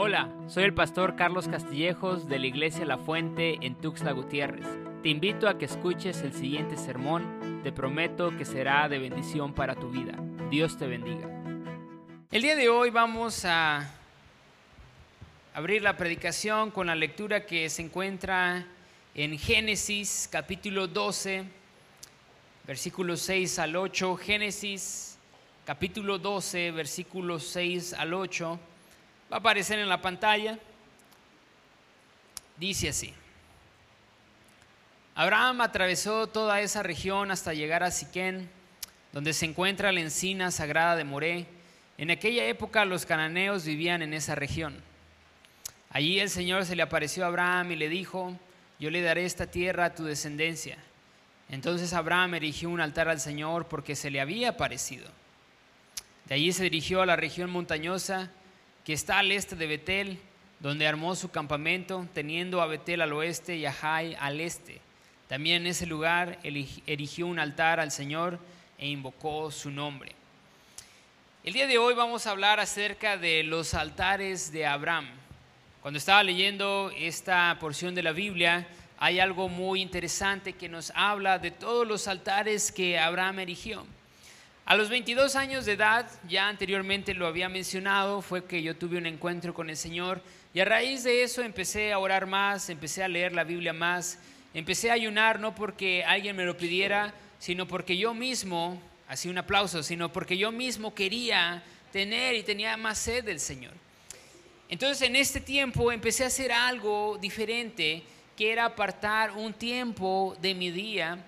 Hola, soy el pastor Carlos Castillejos de la Iglesia La Fuente en Tuxtla Gutiérrez. Te invito a que escuches el siguiente sermón. Te prometo que será de bendición para tu vida. Dios te bendiga. El día de hoy vamos a abrir la predicación con la lectura que se encuentra en Génesis capítulo 12, versículos 6 al 8. Génesis capítulo 12, versículos 6 al 8. Va a aparecer en la pantalla. Dice así. Abraham atravesó toda esa región hasta llegar a Siquén, donde se encuentra la encina sagrada de Moré. En aquella época los cananeos vivían en esa región. Allí el Señor se le apareció a Abraham y le dijo, yo le daré esta tierra a tu descendencia. Entonces Abraham erigió un altar al Señor porque se le había aparecido. De allí se dirigió a la región montañosa que está al este de Betel, donde armó su campamento, teniendo a Betel al oeste y a Jai al este. También en ese lugar erigió un altar al Señor e invocó su nombre. El día de hoy vamos a hablar acerca de los altares de Abraham. Cuando estaba leyendo esta porción de la Biblia, hay algo muy interesante que nos habla de todos los altares que Abraham erigió. A los 22 años de edad, ya anteriormente lo había mencionado, fue que yo tuve un encuentro con el Señor y a raíz de eso empecé a orar más, empecé a leer la Biblia más, empecé a ayunar no porque alguien me lo pidiera, sino porque yo mismo, así un aplauso, sino porque yo mismo quería tener y tenía más sed del Señor. Entonces en este tiempo empecé a hacer algo diferente, que era apartar un tiempo de mi día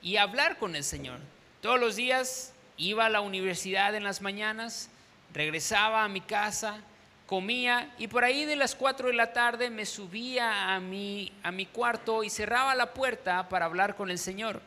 y hablar con el Señor. Todos los días Iba a la universidad en las mañanas, regresaba a mi casa, comía y por ahí de las 4 de la tarde me subía a mi, a mi cuarto y cerraba la puerta para hablar con el Señor.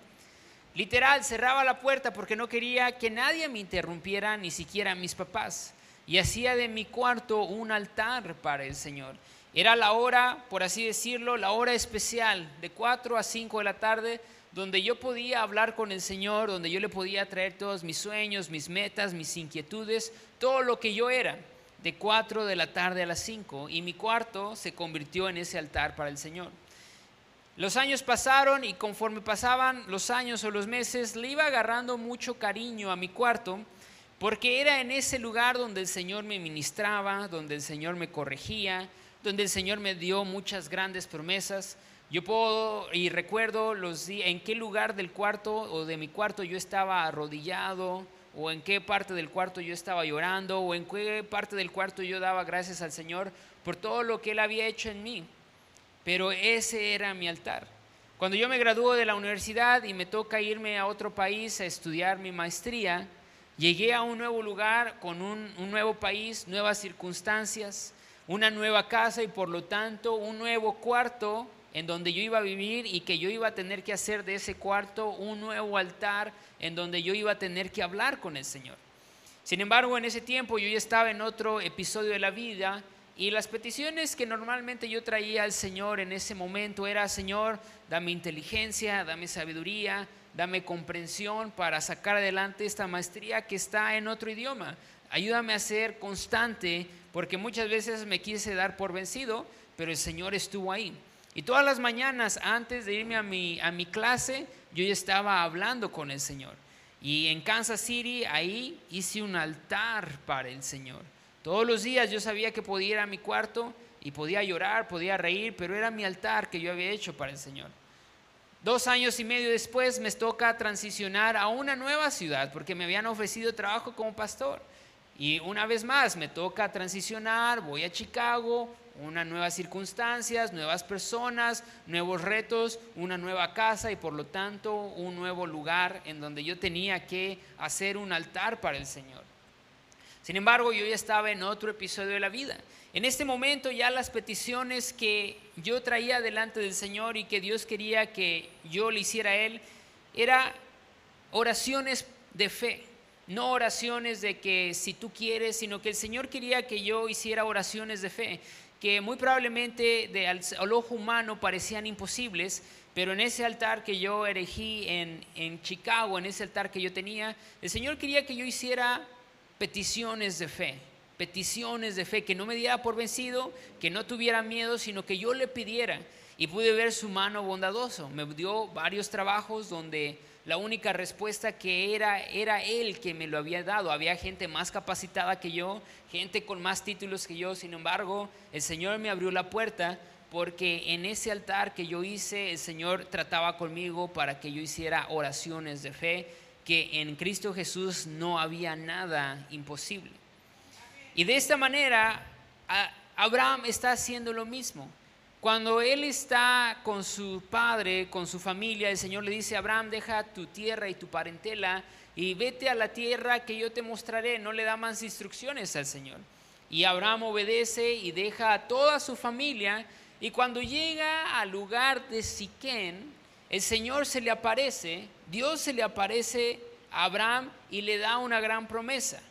Literal, cerraba la puerta porque no quería que nadie me interrumpiera, ni siquiera mis papás. Y hacía de mi cuarto un altar para el Señor. Era la hora, por así decirlo, la hora especial, de 4 a 5 de la tarde, donde yo podía hablar con el Señor, donde yo le podía traer todos mis sueños, mis metas, mis inquietudes, todo lo que yo era, de 4 de la tarde a las 5, y mi cuarto se convirtió en ese altar para el Señor. Los años pasaron y conforme pasaban los años o los meses, le iba agarrando mucho cariño a mi cuarto, porque era en ese lugar donde el Señor me ministraba, donde el Señor me corregía, donde el Señor me dio muchas grandes promesas, yo puedo y recuerdo los en qué lugar del cuarto o de mi cuarto yo estaba arrodillado, o en qué parte del cuarto yo estaba llorando, o en qué parte del cuarto yo daba gracias al Señor por todo lo que Él había hecho en mí. Pero ese era mi altar. Cuando yo me graduó de la universidad y me toca irme a otro país a estudiar mi maestría, llegué a un nuevo lugar con un, un nuevo país, nuevas circunstancias, una nueva casa y por lo tanto un nuevo cuarto en donde yo iba a vivir y que yo iba a tener que hacer de ese cuarto un nuevo altar en donde yo iba a tener que hablar con el Señor. Sin embargo, en ese tiempo yo ya estaba en otro episodio de la vida y las peticiones que normalmente yo traía al Señor en ese momento era, Señor, dame inteligencia, dame sabiduría, dame comprensión para sacar adelante esta maestría que está en otro idioma. Ayúdame a ser constante porque muchas veces me quise dar por vencido, pero el Señor estuvo ahí. Y todas las mañanas antes de irme a mi, a mi clase, yo ya estaba hablando con el Señor. Y en Kansas City, ahí hice un altar para el Señor. Todos los días yo sabía que podía ir a mi cuarto y podía llorar, podía reír, pero era mi altar que yo había hecho para el Señor. Dos años y medio después me toca transicionar a una nueva ciudad porque me habían ofrecido trabajo como pastor. Y una vez más me toca transicionar, voy a Chicago, unas nuevas circunstancias, nuevas personas, nuevos retos, una nueva casa y por lo tanto un nuevo lugar en donde yo tenía que hacer un altar para el Señor. Sin embargo, yo ya estaba en otro episodio de la vida. En este momento ya las peticiones que yo traía delante del Señor y que Dios quería que yo le hiciera a Él, era oraciones de fe, no oraciones de que si tú quieres, sino que el Señor quería que yo hiciera oraciones de fe que muy probablemente de al, ojo humano parecían imposibles, pero en ese altar que yo erigí en, en Chicago, en ese altar que yo tenía, el Señor quería que yo hiciera peticiones de fe. peticiones de fe, que no me diera por vencido, que no tuviera miedo, sino que yo le pidiera. Y pude ver su mano bondadoso. Me dio varios trabajos donde la única respuesta que era era él que me lo había dado. Había gente más capacitada que yo, gente con más títulos que yo. Sin embargo, el Señor me abrió la puerta porque en ese altar que yo hice, el Señor trataba conmigo para que yo hiciera oraciones de fe, que en Cristo Jesús no había nada imposible. Y de esta manera, Abraham está haciendo lo mismo. Cuando él está con su padre, con su familia, el Señor le dice, Abraham, deja tu tierra y tu parentela y vete a la tierra que yo te mostraré. No le da más instrucciones al Señor. Y Abraham obedece y deja a toda su familia. Y cuando llega al lugar de Siquén, el Señor se le aparece, Dios se le aparece a Abraham y le da una gran promesa.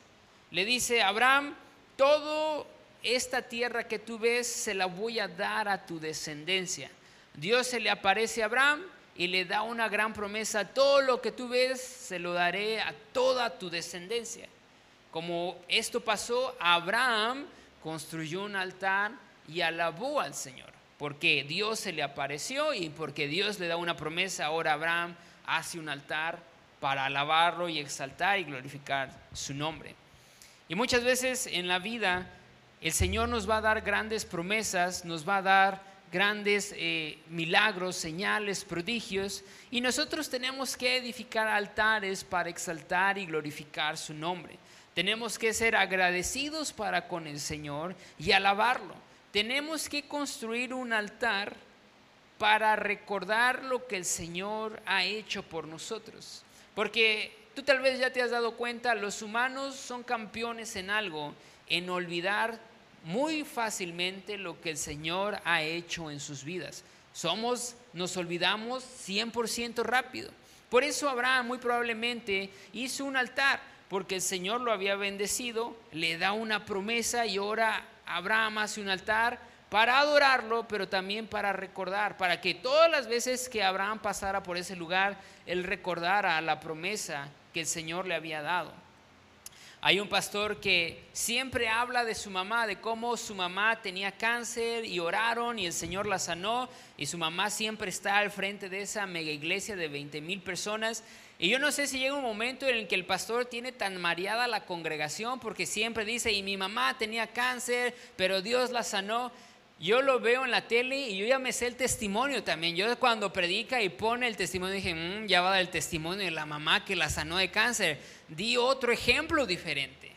Le dice, Abraham, todo esta tierra que tú ves se la voy a dar a tu descendencia. Dios se le aparece a Abraham y le da una gran promesa, todo lo que tú ves se lo daré a toda tu descendencia. Como esto pasó, Abraham construyó un altar y alabó al Señor, porque Dios se le apareció y porque Dios le da una promesa, ahora Abraham hace un altar para alabarlo y exaltar y glorificar su nombre. Y muchas veces en la vida el Señor nos va a dar grandes promesas, nos va a dar grandes eh, milagros, señales, prodigios, y nosotros tenemos que edificar altares para exaltar y glorificar su nombre. Tenemos que ser agradecidos para con el Señor y alabarlo. Tenemos que construir un altar para recordar lo que el Señor ha hecho por nosotros. Porque Tú tal vez ya te has dado cuenta, los humanos son campeones en algo, en olvidar muy fácilmente lo que el Señor ha hecho en sus vidas. Somos, nos olvidamos 100% rápido. Por eso Abraham muy probablemente hizo un altar, porque el Señor lo había bendecido, le da una promesa y ahora Abraham hace un altar para adorarlo, pero también para recordar, para que todas las veces que Abraham pasara por ese lugar, él recordara la promesa que el Señor le había dado. Hay un pastor que siempre habla de su mamá, de cómo su mamá tenía cáncer y oraron y el Señor la sanó y su mamá siempre está al frente de esa mega iglesia de 20 mil personas. Y yo no sé si llega un momento en el que el pastor tiene tan mareada la congregación porque siempre dice, y mi mamá tenía cáncer, pero Dios la sanó yo lo veo en la tele y yo ya me sé el testimonio también. Yo cuando predica y pone el testimonio dije, mm, ya va el testimonio de la mamá que la sanó de cáncer. Di otro ejemplo diferente.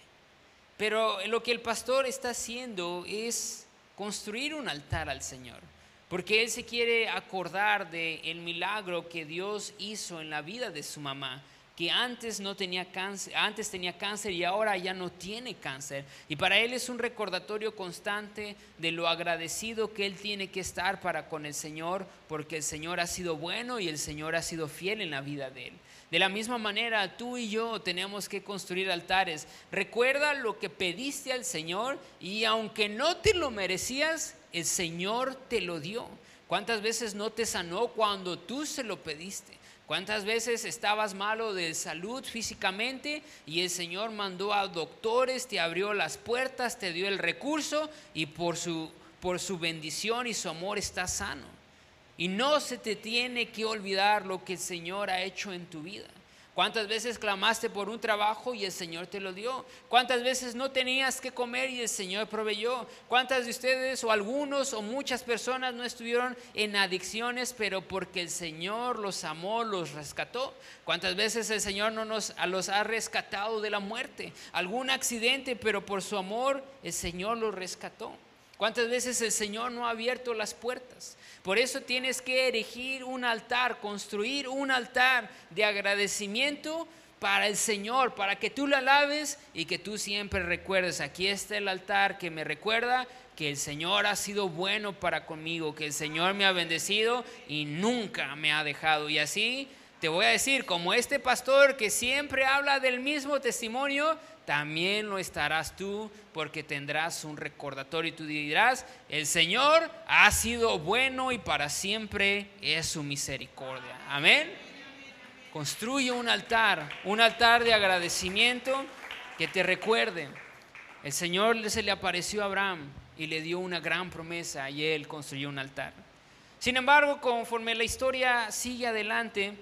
Pero lo que el pastor está haciendo es construir un altar al Señor. Porque él se quiere acordar del el milagro que Dios hizo en la vida de su mamá que antes no tenía cáncer, antes tenía cáncer y ahora ya no tiene cáncer. Y para él es un recordatorio constante de lo agradecido que él tiene que estar para con el Señor, porque el Señor ha sido bueno y el Señor ha sido fiel en la vida de él. De la misma manera, tú y yo tenemos que construir altares. Recuerda lo que pediste al Señor y aunque no te lo merecías, el Señor te lo dio. ¿Cuántas veces no te sanó cuando tú se lo pediste? ¿Cuántas veces estabas malo de salud físicamente y el Señor mandó a doctores, te abrió las puertas, te dio el recurso y por su, por su bendición y su amor estás sano? Y no se te tiene que olvidar lo que el Señor ha hecho en tu vida. ¿Cuántas veces clamaste por un trabajo y el Señor te lo dio? ¿Cuántas veces no tenías que comer y el Señor proveyó? ¿Cuántas de ustedes o algunos o muchas personas no estuvieron en adicciones, pero porque el Señor los amó, los rescató? ¿Cuántas veces el Señor no nos los ha rescatado de la muerte? Algún accidente, pero por su amor el Señor los rescató. ¿Cuántas veces el Señor no ha abierto las puertas? Por eso tienes que erigir un altar, construir un altar de agradecimiento para el Señor, para que tú la alabes y que tú siempre recuerdes, aquí está el altar que me recuerda que el Señor ha sido bueno para conmigo, que el Señor me ha bendecido y nunca me ha dejado. Y así te voy a decir, como este pastor que siempre habla del mismo testimonio, también lo estarás tú porque tendrás un recordatorio y tú dirás, el Señor ha sido bueno y para siempre es su misericordia. Amén. Construye un altar, un altar de agradecimiento que te recuerde el Señor se le apareció a Abraham y le dio una gran promesa y él construyó un altar. Sin embargo, conforme la historia sigue adelante,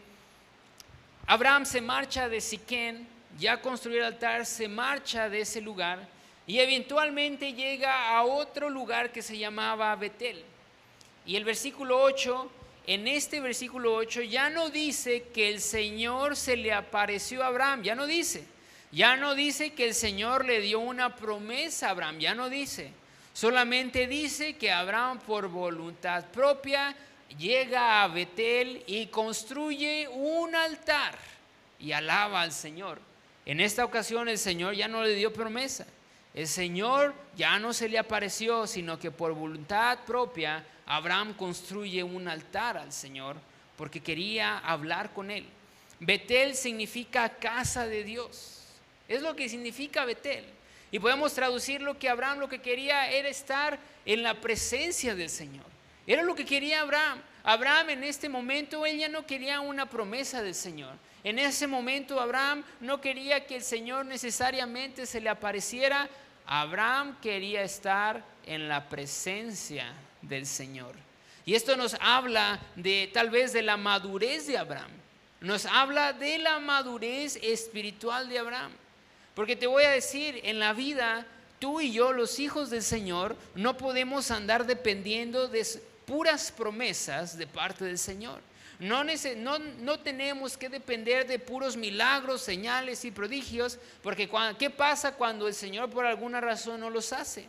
Abraham se marcha de Siquén, ya construyó el altar, se marcha de ese lugar y eventualmente llega a otro lugar que se llamaba Betel. Y el versículo 8, en este versículo 8 ya no dice que el Señor se le apareció a Abraham, ya no dice. Ya no dice que el Señor le dio una promesa a Abraham, ya no dice. Solamente dice que Abraham por voluntad propia llega a Betel y construye un altar y alaba al Señor. En esta ocasión el Señor ya no le dio promesa. El Señor ya no se le apareció, sino que por voluntad propia Abraham construye un altar al Señor porque quería hablar con él. Betel significa casa de Dios. Es lo que significa Betel. Y podemos traducir lo que Abraham lo que quería era estar en la presencia del Señor. Era lo que quería Abraham. Abraham en este momento, él ya no quería una promesa del Señor. En ese momento Abraham no quería que el Señor necesariamente se le apareciera. Abraham quería estar en la presencia del Señor. Y esto nos habla de tal vez de la madurez de Abraham. Nos habla de la madurez espiritual de Abraham. Porque te voy a decir, en la vida, tú y yo, los hijos del Señor, no podemos andar dependiendo de puras promesas de parte del Señor. No, no, tenemos que depender de puros milagros, señales y prodigios, porque ¿qué pasa cuando el Señor por alguna razón no los hace?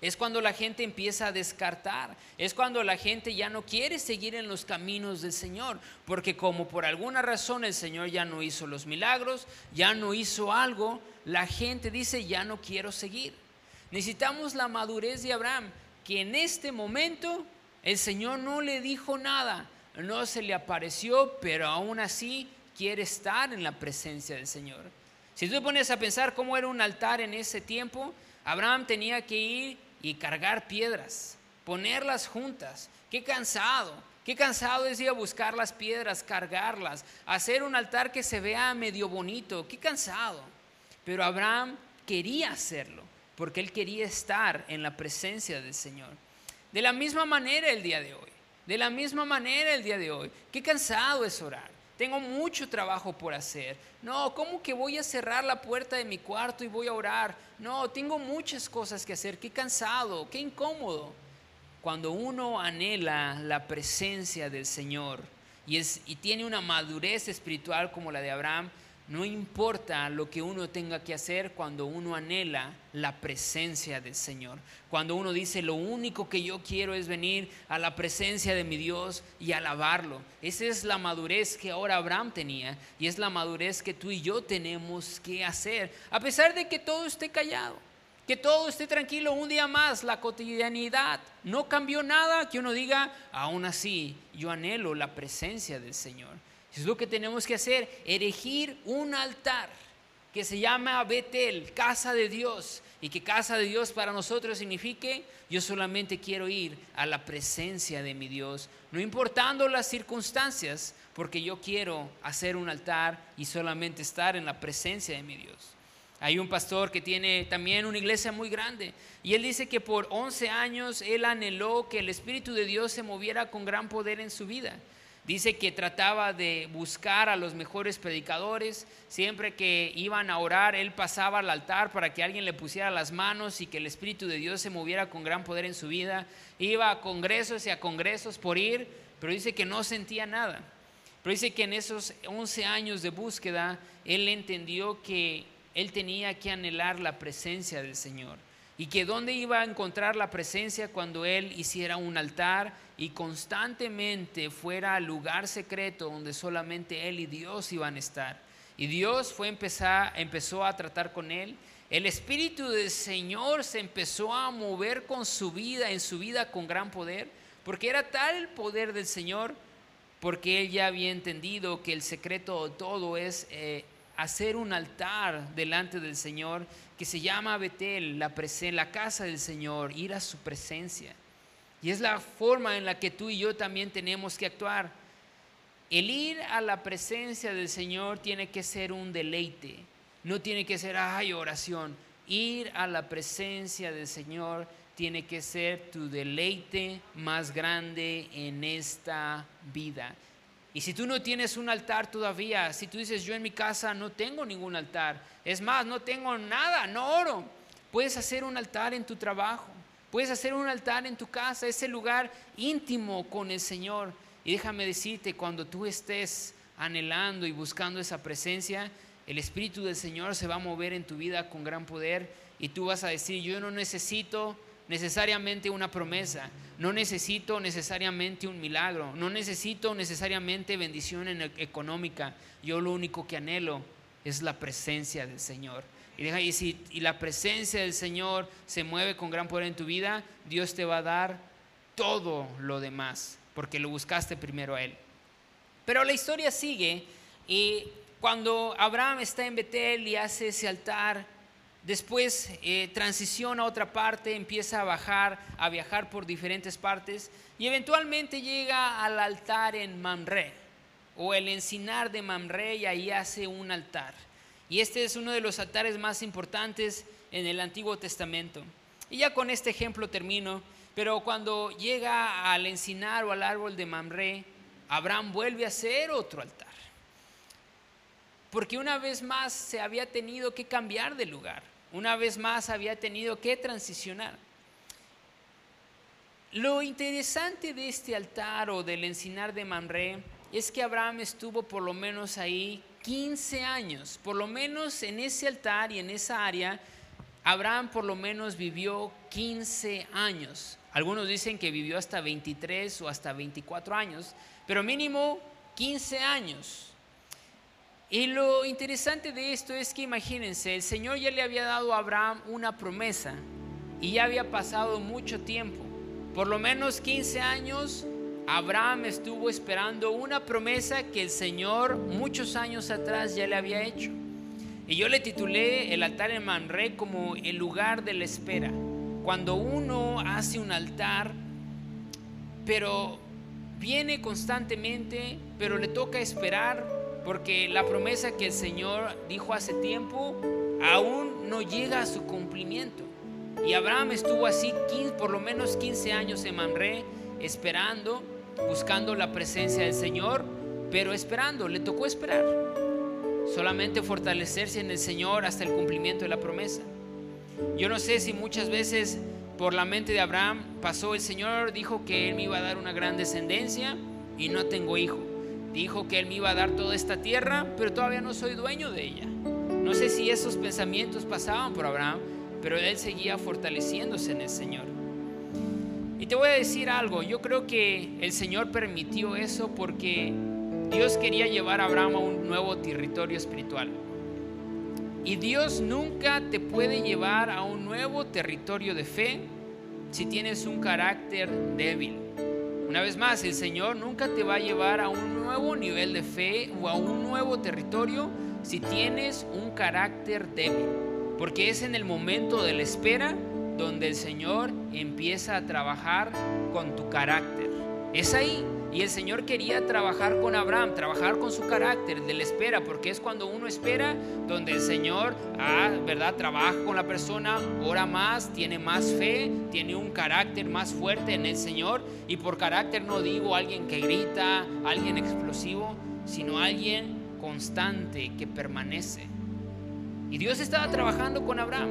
Es cuando la gente empieza a descartar, es cuando la gente ya no quiere seguir en los caminos del Señor, porque como por alguna razón el Señor ya no hizo los milagros, ya no hizo algo, la gente dice, ya no quiero seguir. Necesitamos la madurez de Abraham, que en este momento el Señor no le dijo nada, no se le apareció, pero aún así quiere estar en la presencia del Señor. Si tú pones a pensar cómo era un altar en ese tiempo, Abraham tenía que ir y cargar piedras, ponerlas juntas. Qué cansado, qué cansado es ir a buscar las piedras, cargarlas, hacer un altar que se vea medio bonito, qué cansado. Pero Abraham quería hacerlo, porque él quería estar en la presencia del Señor. De la misma manera el día de hoy, de la misma manera el día de hoy, qué cansado es orar. Tengo mucho trabajo por hacer. No, ¿cómo que voy a cerrar la puerta de mi cuarto y voy a orar? No, tengo muchas cosas que hacer. Qué cansado, qué incómodo. Cuando uno anhela la presencia del Señor y, es, y tiene una madurez espiritual como la de Abraham, no importa lo que uno tenga que hacer cuando uno anhela la presencia del Señor. Cuando uno dice, lo único que yo quiero es venir a la presencia de mi Dios y alabarlo. Esa es la madurez que ahora Abraham tenía y es la madurez que tú y yo tenemos que hacer. A pesar de que todo esté callado, que todo esté tranquilo un día más, la cotidianidad no cambió nada, que uno diga, aún así, yo anhelo la presencia del Señor. Es lo que tenemos que hacer, erigir un altar que se llama Betel, casa de Dios, y que casa de Dios para nosotros signifique, yo solamente quiero ir a la presencia de mi Dios, no importando las circunstancias, porque yo quiero hacer un altar y solamente estar en la presencia de mi Dios. Hay un pastor que tiene también una iglesia muy grande y él dice que por 11 años él anheló que el Espíritu de Dios se moviera con gran poder en su vida. Dice que trataba de buscar a los mejores predicadores. Siempre que iban a orar, él pasaba al altar para que alguien le pusiera las manos y que el Espíritu de Dios se moviera con gran poder en su vida. Iba a congresos y a congresos por ir, pero dice que no sentía nada. Pero dice que en esos 11 años de búsqueda, él entendió que él tenía que anhelar la presencia del Señor y que dónde iba a encontrar la presencia cuando él hiciera un altar y constantemente fuera al lugar secreto donde solamente él y Dios iban a estar. Y Dios fue empezar, empezó a tratar con él. El Espíritu del Señor se empezó a mover con su vida, en su vida con gran poder, porque era tal el poder del Señor, porque él ya había entendido que el secreto de todo es eh, hacer un altar delante del Señor que se llama Betel, la, la casa del Señor, ir a su presencia. Y es la forma en la que tú y yo también tenemos que actuar. El ir a la presencia del Señor tiene que ser un deleite, no tiene que ser, ay, oración. Ir a la presencia del Señor tiene que ser tu deleite más grande en esta vida. Y si tú no tienes un altar todavía, si tú dices, yo en mi casa no tengo ningún altar, es más, no tengo nada, no oro, puedes hacer un altar en tu trabajo, puedes hacer un altar en tu casa, ese lugar íntimo con el Señor. Y déjame decirte, cuando tú estés anhelando y buscando esa presencia, el Espíritu del Señor se va a mover en tu vida con gran poder y tú vas a decir, yo no necesito necesariamente una promesa, no necesito necesariamente un milagro, no necesito necesariamente bendición económica, yo lo único que anhelo es la presencia del Señor. Y, deja, y si y la presencia del Señor se mueve con gran poder en tu vida, Dios te va a dar todo lo demás, porque lo buscaste primero a Él. Pero la historia sigue y cuando Abraham está en Betel y hace ese altar, después eh, transiciona a otra parte, empieza a bajar, a viajar por diferentes partes y eventualmente llega al altar en Mamre o el encinar de Mamre y ahí hace un altar. Y este es uno de los altares más importantes en el Antiguo Testamento. Y ya con este ejemplo termino, pero cuando llega al encinar o al árbol de Mamre, Abraham vuelve a hacer otro altar porque una vez más se había tenido que cambiar de lugar, una vez más había tenido que transicionar. Lo interesante de este altar o del encinar de Mamre es que Abraham estuvo por lo menos ahí 15 años, por lo menos en ese altar y en esa área, Abraham por lo menos vivió 15 años. Algunos dicen que vivió hasta 23 o hasta 24 años, pero mínimo 15 años. Y lo interesante de esto es que imagínense, el Señor ya le había dado a Abraham una promesa y ya había pasado mucho tiempo. Por lo menos 15 años, Abraham estuvo esperando una promesa que el Señor muchos años atrás ya le había hecho. Y yo le titulé el altar en Manré como el lugar de la espera. Cuando uno hace un altar, pero viene constantemente, pero le toca esperar porque la promesa que el Señor dijo hace tiempo aún no llega a su cumplimiento. Y Abraham estuvo así por lo menos 15 años en Mamre, esperando, buscando la presencia del Señor, pero esperando, le tocó esperar. Solamente fortalecerse en el Señor hasta el cumplimiento de la promesa. Yo no sé si muchas veces por la mente de Abraham pasó, el Señor dijo que él me iba a dar una gran descendencia y no tengo hijo dijo que Él me iba a dar toda esta tierra, pero todavía no soy dueño de ella. No sé si esos pensamientos pasaban por Abraham, pero él seguía fortaleciéndose en el Señor. Y te voy a decir algo, yo creo que el Señor permitió eso porque Dios quería llevar a Abraham a un nuevo territorio espiritual. Y Dios nunca te puede llevar a un nuevo territorio de fe si tienes un carácter débil. Una vez más, el Señor nunca te va a llevar a un nuevo nivel de fe o a un nuevo territorio si tienes un carácter débil. Porque es en el momento de la espera donde el Señor empieza a trabajar con tu carácter. Es ahí. Y el Señor quería trabajar con Abraham, trabajar con su carácter de la espera, porque es cuando uno espera donde el Señor, ah, ¿verdad? Trabaja con la persona, ora más, tiene más fe, tiene un carácter más fuerte en el Señor. Y por carácter no digo alguien que grita, alguien explosivo, sino alguien constante que permanece. Y Dios estaba trabajando con Abraham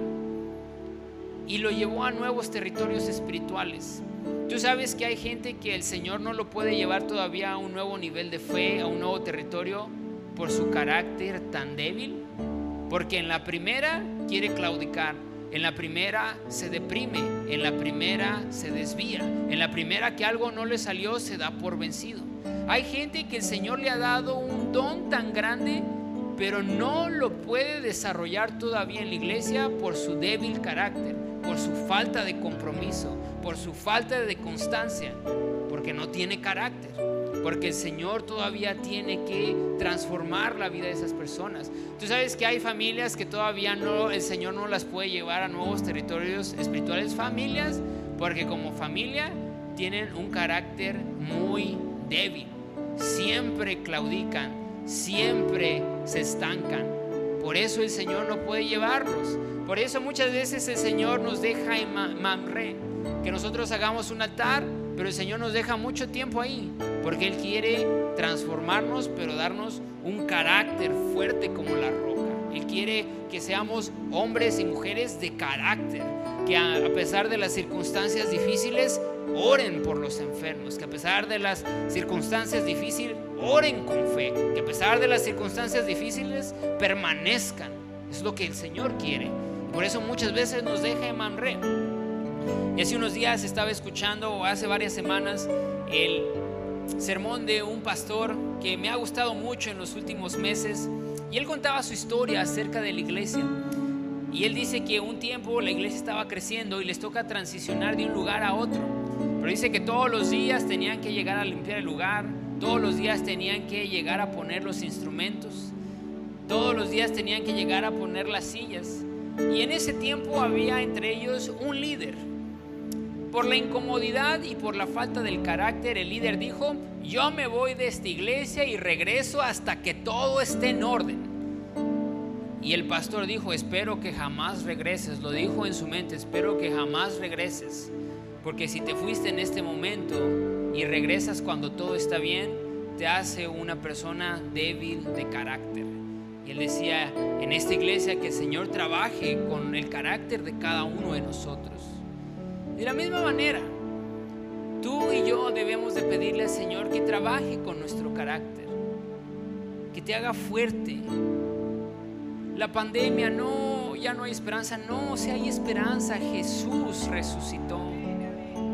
y lo llevó a nuevos territorios espirituales. Tú sabes que hay gente que el Señor no lo puede llevar todavía a un nuevo nivel de fe, a un nuevo territorio, por su carácter tan débil. Porque en la primera quiere claudicar, en la primera se deprime, en la primera se desvía, en la primera que algo no le salió se da por vencido. Hay gente que el Señor le ha dado un don tan grande, pero no lo puede desarrollar todavía en la iglesia por su débil carácter, por su falta de compromiso, por su falta de constancia, porque no tiene carácter, porque el Señor todavía tiene que transformar la vida de esas personas. Tú sabes que hay familias que todavía no, el Señor no las puede llevar a nuevos territorios espirituales, familias, porque como familia tienen un carácter muy débil, siempre claudican, siempre se estancan. Por eso el Señor no puede llevarlos, Por eso muchas veces el Señor nos deja en Mamre, que nosotros hagamos un altar, pero el Señor nos deja mucho tiempo ahí, porque Él quiere transformarnos, pero darnos un carácter fuerte como la roca. Él quiere que seamos hombres y mujeres de carácter, que a pesar de las circunstancias difíciles, oren por los enfermos, que a pesar de las circunstancias difíciles, oren con fe, que a pesar de las circunstancias difíciles, permanezcan. Es lo que el Señor quiere. Por eso muchas veces nos deja en Manre. Y hace unos días estaba escuchando, o hace varias semanas, el sermón de un pastor que me ha gustado mucho en los últimos meses. Y él contaba su historia acerca de la iglesia. Y él dice que un tiempo la iglesia estaba creciendo y les toca transicionar de un lugar a otro. Pero dice que todos los días tenían que llegar a limpiar el lugar, todos los días tenían que llegar a poner los instrumentos, todos los días tenían que llegar a poner las sillas. Y en ese tiempo había entre ellos un líder. Por la incomodidad y por la falta del carácter, el líder dijo, yo me voy de esta iglesia y regreso hasta que todo esté en orden. Y el pastor dijo, espero que jamás regreses. Lo dijo en su mente, espero que jamás regreses. Porque si te fuiste en este momento y regresas cuando todo está bien, te hace una persona débil de carácter. Y él decía en esta iglesia que el Señor trabaje con el carácter de cada uno de nosotros. De la misma manera, tú y yo debemos de pedirle al Señor que trabaje con nuestro carácter, que te haga fuerte. La pandemia, no, ya no hay esperanza, no, si hay esperanza, Jesús resucitó.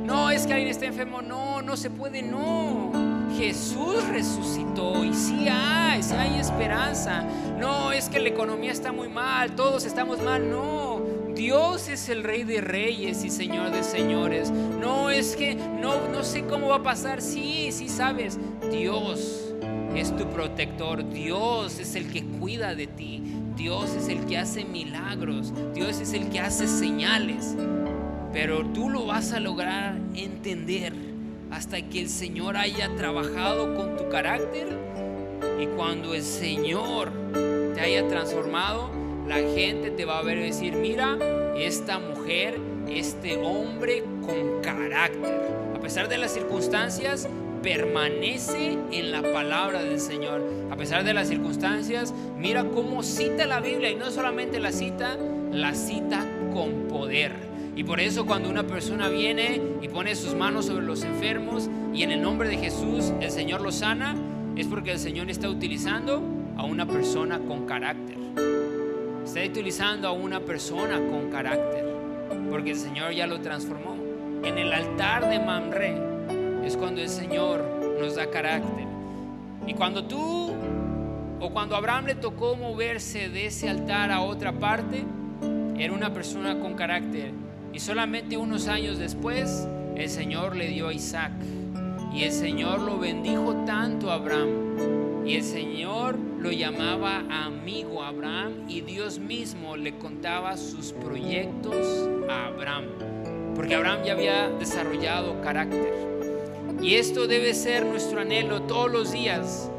No, es que alguien está enfermo, no, no se puede, no. Jesús resucitó y sí hay, sí hay esperanza. No, es que la economía está muy mal, todos estamos mal, no. Dios es el rey de reyes y señor de señores. No es que no no sé cómo va a pasar. Sí, sí sabes. Dios es tu protector. Dios es el que cuida de ti. Dios es el que hace milagros. Dios es el que hace señales. Pero tú lo vas a lograr entender hasta que el Señor haya trabajado con tu carácter y cuando el Señor te haya transformado, la gente te va a ver y decir, mira, esta mujer, este hombre con carácter, a pesar de las circunstancias, permanece en la palabra del Señor. A pesar de las circunstancias, mira cómo cita la Biblia y no solamente la cita, la cita con poder. Y por eso cuando una persona viene y pone sus manos sobre los enfermos y en el nombre de Jesús el Señor los sana, es porque el Señor está utilizando a una persona con carácter. Está utilizando a una persona con carácter, porque el Señor ya lo transformó. En el altar de Mamre es cuando el Señor nos da carácter. Y cuando tú o cuando Abraham le tocó moverse de ese altar a otra parte, era una persona con carácter y solamente unos años después, el Señor le dio a Isaac. Y el Señor lo bendijo tanto a Abraham. Y el Señor lo llamaba amigo Abraham. Y Dios mismo le contaba sus proyectos a Abraham. Porque Abraham ya había desarrollado carácter. Y esto debe ser nuestro anhelo todos los días.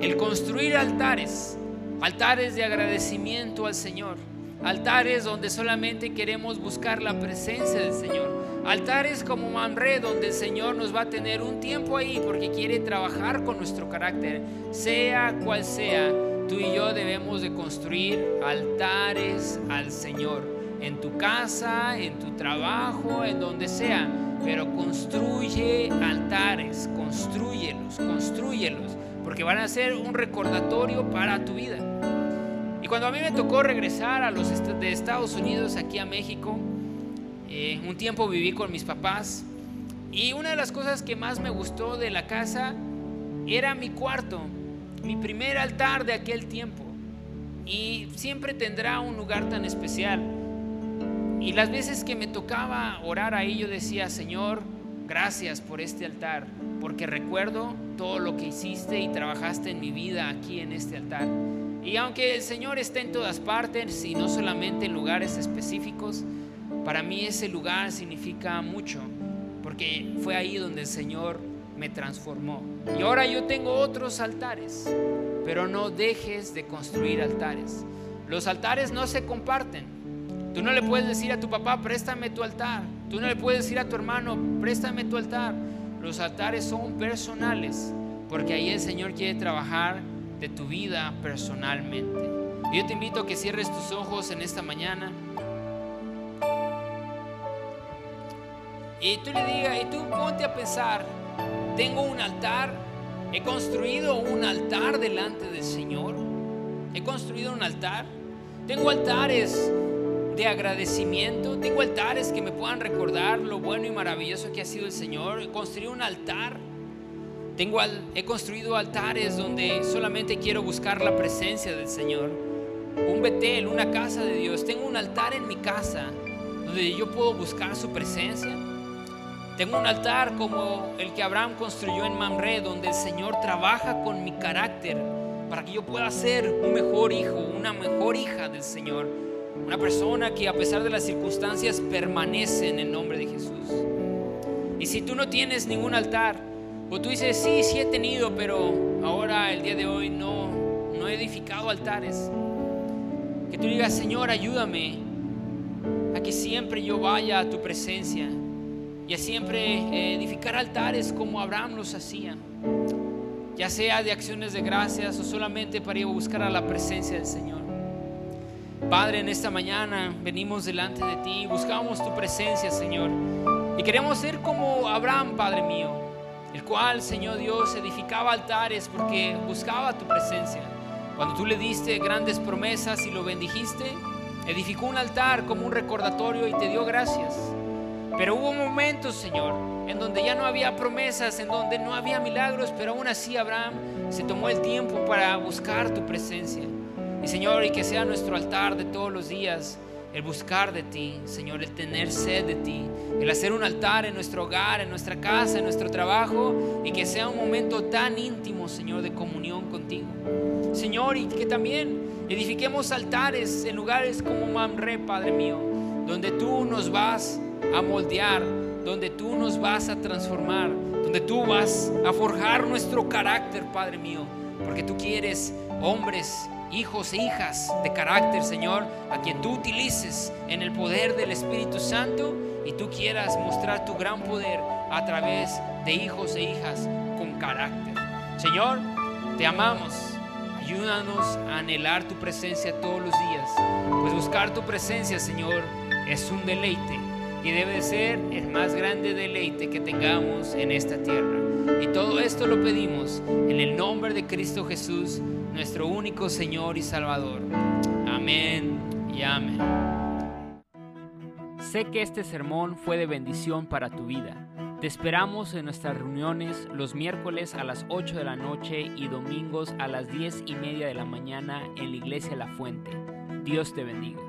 El construir altares. Altares de agradecimiento al Señor Altares donde solamente queremos buscar la presencia del Señor. Altares como Mamre donde el Señor nos va a tener un tiempo ahí porque quiere trabajar con nuestro carácter. Sea cual sea, tú y yo debemos de construir altares al Señor. En tu casa, en tu trabajo, en donde sea. Pero construye altares, construyelos, construyelos. Porque van a ser un recordatorio para tu vida cuando a mí me tocó regresar a los de Estados Unidos aquí a México, eh, un tiempo viví con mis papás y una de las cosas que más me gustó de la casa era mi cuarto, mi primer altar de aquel tiempo. Y siempre tendrá un lugar tan especial. Y las veces que me tocaba orar ahí, yo decía, Señor, gracias por este altar, porque recuerdo todo lo que hiciste y trabajaste en mi vida aquí en este altar. Y aunque el Señor esté en todas partes y no solamente en lugares específicos, para mí ese lugar significa mucho, porque fue ahí donde el Señor me transformó. Y ahora yo tengo otros altares, pero no dejes de construir altares. Los altares no se comparten, Tú no le puedes decir a tu papá, préstame tu altar. Tú no le puedes decir a tu hermano, préstame tu altar. Los altares son personales, porque ahí el Señor quiere trabajar de tu vida personalmente. Yo te invito a que cierres tus ojos en esta mañana. Y tú le digas, y tú ponte a pensar, tengo un altar, he construido un altar delante del Señor, he construido un altar, tengo altares de agradecimiento, tengo altares que me puedan recordar lo bueno y maravilloso que ha sido el Señor, he construido un altar, tengo he construido altares donde solamente quiero buscar la presencia del Señor, un Betel, una casa de Dios, tengo un altar en mi casa donde yo puedo buscar su presencia. Tengo un altar como el que Abraham construyó en Mamre, donde el Señor trabaja con mi carácter para que yo pueda ser un mejor hijo, una mejor hija del Señor. Una persona que a pesar de las circunstancias permanece en el nombre de Jesús. Y si tú no tienes ningún altar, o tú dices, sí, sí he tenido, pero ahora el día de hoy no, no he edificado altares. Que tú digas, Señor, ayúdame a que siempre yo vaya a tu presencia y a siempre eh, edificar altares como Abraham los hacía, ya sea de acciones de gracias o solamente para ir a buscar a la presencia del Señor. Padre, en esta mañana venimos delante de ti, buscamos tu presencia, Señor, y queremos ser como Abraham, Padre mío, el cual, Señor Dios, edificaba altares porque buscaba tu presencia. Cuando tú le diste grandes promesas y lo bendijiste, edificó un altar como un recordatorio y te dio gracias. Pero hubo momentos, Señor, en donde ya no había promesas, en donde no había milagros, pero aún así Abraham se tomó el tiempo para buscar tu presencia. Y Señor, y que sea nuestro altar de todos los días, el buscar de ti, Señor, el tener sed de ti, el hacer un altar en nuestro hogar, en nuestra casa, en nuestro trabajo, y que sea un momento tan íntimo, Señor, de comunión contigo. Señor, y que también edifiquemos altares en lugares como Mamre, Padre mío, donde tú nos vas a moldear, donde tú nos vas a transformar, donde tú vas a forjar nuestro carácter, Padre mío, porque tú quieres hombres, hijos e hijas de carácter, Señor, a quien tú utilices en el poder del Espíritu Santo y tú quieras mostrar tu gran poder a través de hijos e hijas con carácter. Señor, te amamos. Ayúdanos a anhelar tu presencia todos los días, pues buscar tu presencia, Señor, es un deleite y debe ser el más grande deleite que tengamos en esta tierra. Y todo esto lo pedimos en el nombre de Cristo Jesús, nuestro único Señor y Salvador. Amén y amén. Sé que este sermón fue de bendición para tu vida. Te esperamos en nuestras reuniones los miércoles a las 8 de la noche y domingos a las 10 y media de la mañana en la iglesia La Fuente. Dios te bendiga.